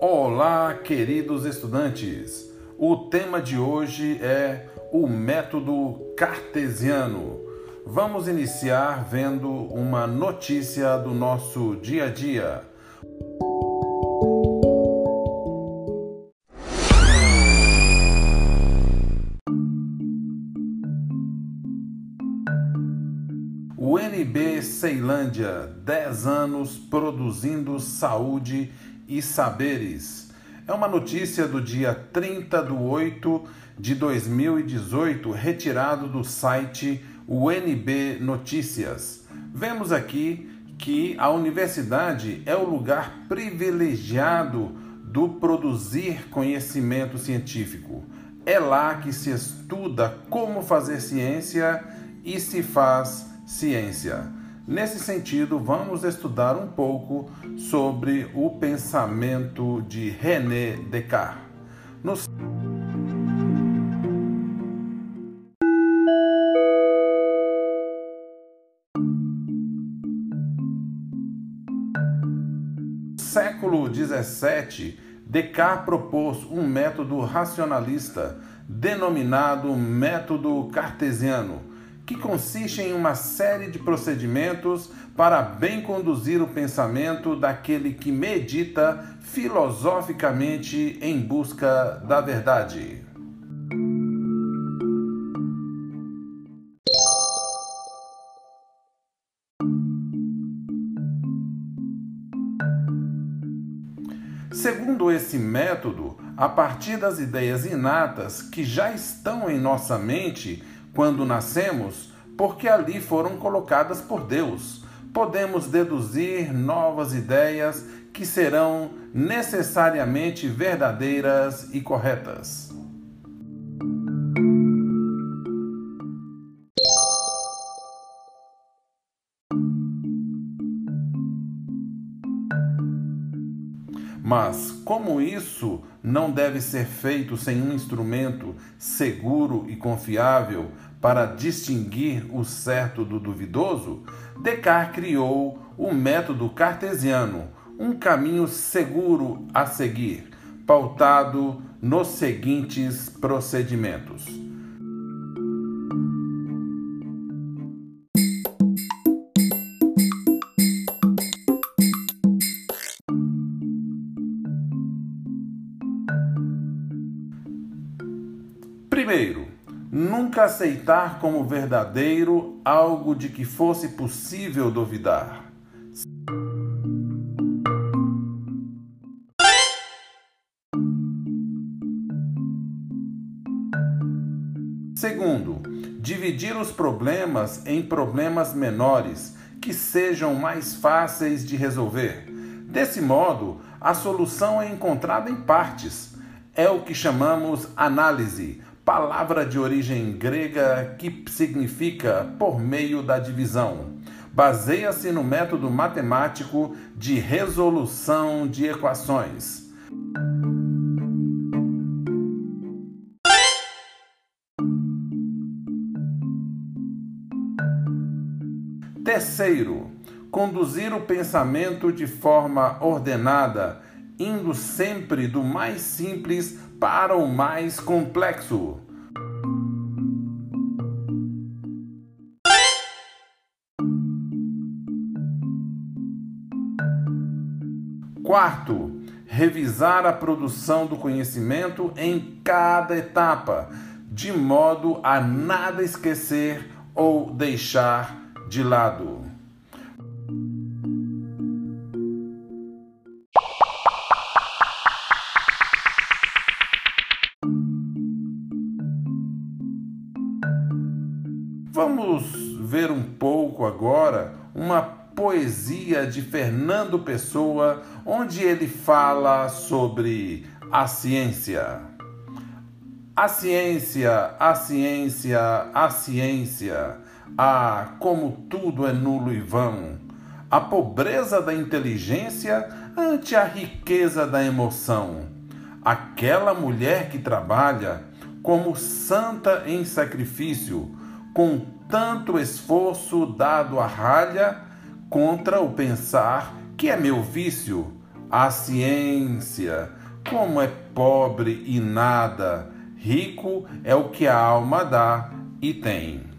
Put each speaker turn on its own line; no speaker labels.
Olá, queridos estudantes! O tema de hoje é o método cartesiano. Vamos iniciar vendo uma notícia do nosso dia a dia. O NB Ceilândia, 10 anos produzindo saúde e saberes. É uma notícia do dia 30 de 8 de 2018, retirado do site UNB Notícias. Vemos aqui que a universidade é o lugar privilegiado do produzir conhecimento científico. É lá que se estuda como fazer ciência e se faz ciência. Nesse sentido, vamos estudar um pouco sobre o pensamento de René Descartes. No... século XVII, Descartes propôs um método racionalista denominado método cartesiano que consiste em uma série de procedimentos para bem conduzir o pensamento daquele que medita filosoficamente em busca da verdade. Segundo esse método, a partir das ideias inatas que já estão em nossa mente, quando nascemos, porque ali foram colocadas por Deus. Podemos deduzir novas ideias que serão necessariamente verdadeiras e corretas. Mas, como isso não deve ser feito sem um instrumento seguro e confiável para distinguir o certo do duvidoso, Descartes criou o método cartesiano, um caminho seguro a seguir, pautado nos seguintes procedimentos. Primeiro, nunca aceitar como verdadeiro algo de que fosse possível duvidar. Segundo, dividir os problemas em problemas menores que sejam mais fáceis de resolver. Desse modo, a solução é encontrada em partes. É o que chamamos análise, palavra de origem grega que significa por meio da divisão. Baseia-se no método matemático de resolução de equações. Terceiro, conduzir o pensamento de forma ordenada, indo sempre do mais simples para o mais complexo. Quarto, revisar a produção do conhecimento em cada etapa, de modo a nada esquecer ou deixar de lado. Vamos ver um pouco agora uma poesia de Fernando Pessoa, onde ele fala sobre a ciência. A ciência, a ciência, a ciência. Ah, como tudo é nulo e vão. A pobreza da inteligência ante a riqueza da emoção. Aquela mulher que trabalha como santa em sacrifício com tanto esforço dado à ralha contra o pensar que é meu vício, a ciência, como é pobre e nada, rico é o que a alma dá e tem.